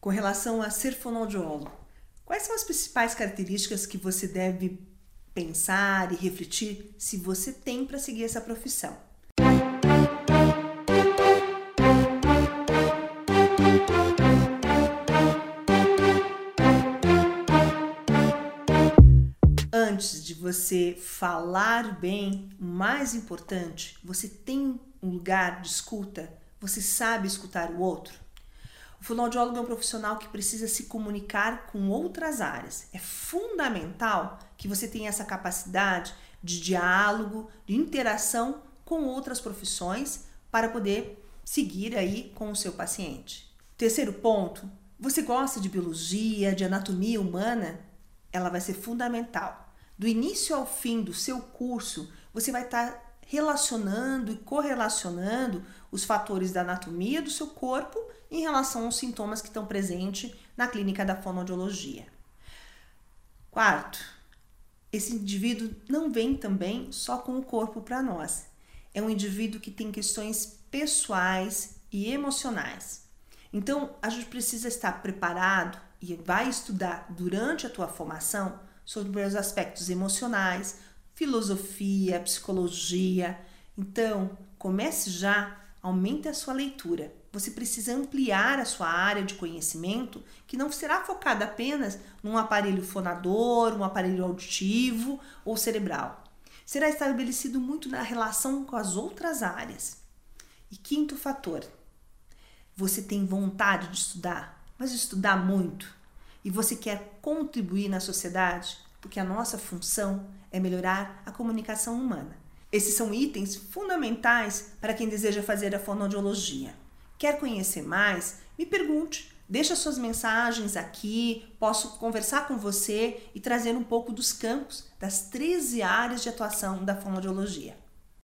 Com relação a ser fonoaudiólogo, quais são as principais características que você deve pensar e refletir se você tem para seguir essa profissão? Antes de você falar bem, o mais importante, você tem um lugar de escuta, você sabe escutar o outro. O fonoaudiólogo é um profissional que precisa se comunicar com outras áreas. É fundamental que você tenha essa capacidade de diálogo, de interação com outras profissões para poder seguir aí com o seu paciente. Terceiro ponto, você gosta de biologia, de anatomia humana? Ela vai ser fundamental. Do início ao fim do seu curso, você vai estar relacionando e correlacionando os fatores da anatomia do seu corpo em relação aos sintomas que estão presentes na clínica da fonoaudiologia. Quarto, esse indivíduo não vem também só com o corpo para nós. É um indivíduo que tem questões pessoais e emocionais. Então, a gente precisa estar preparado e vai estudar durante a tua formação sobre os aspectos emocionais, filosofia, psicologia. Então, comece já, aumente a sua leitura. Você precisa ampliar a sua área de conhecimento, que não será focada apenas num aparelho fonador, um aparelho auditivo ou cerebral. Será estabelecido muito na relação com as outras áreas. E quinto fator, você tem vontade de estudar, mas estudar muito, e você quer contribuir na sociedade, porque a nossa função é melhorar a comunicação humana. Esses são itens fundamentais para quem deseja fazer a fonoaudiologia. Quer conhecer mais? Me pergunte. Deixa suas mensagens aqui, posso conversar com você e trazer um pouco dos campos das 13 áreas de atuação da fonoaudiologia.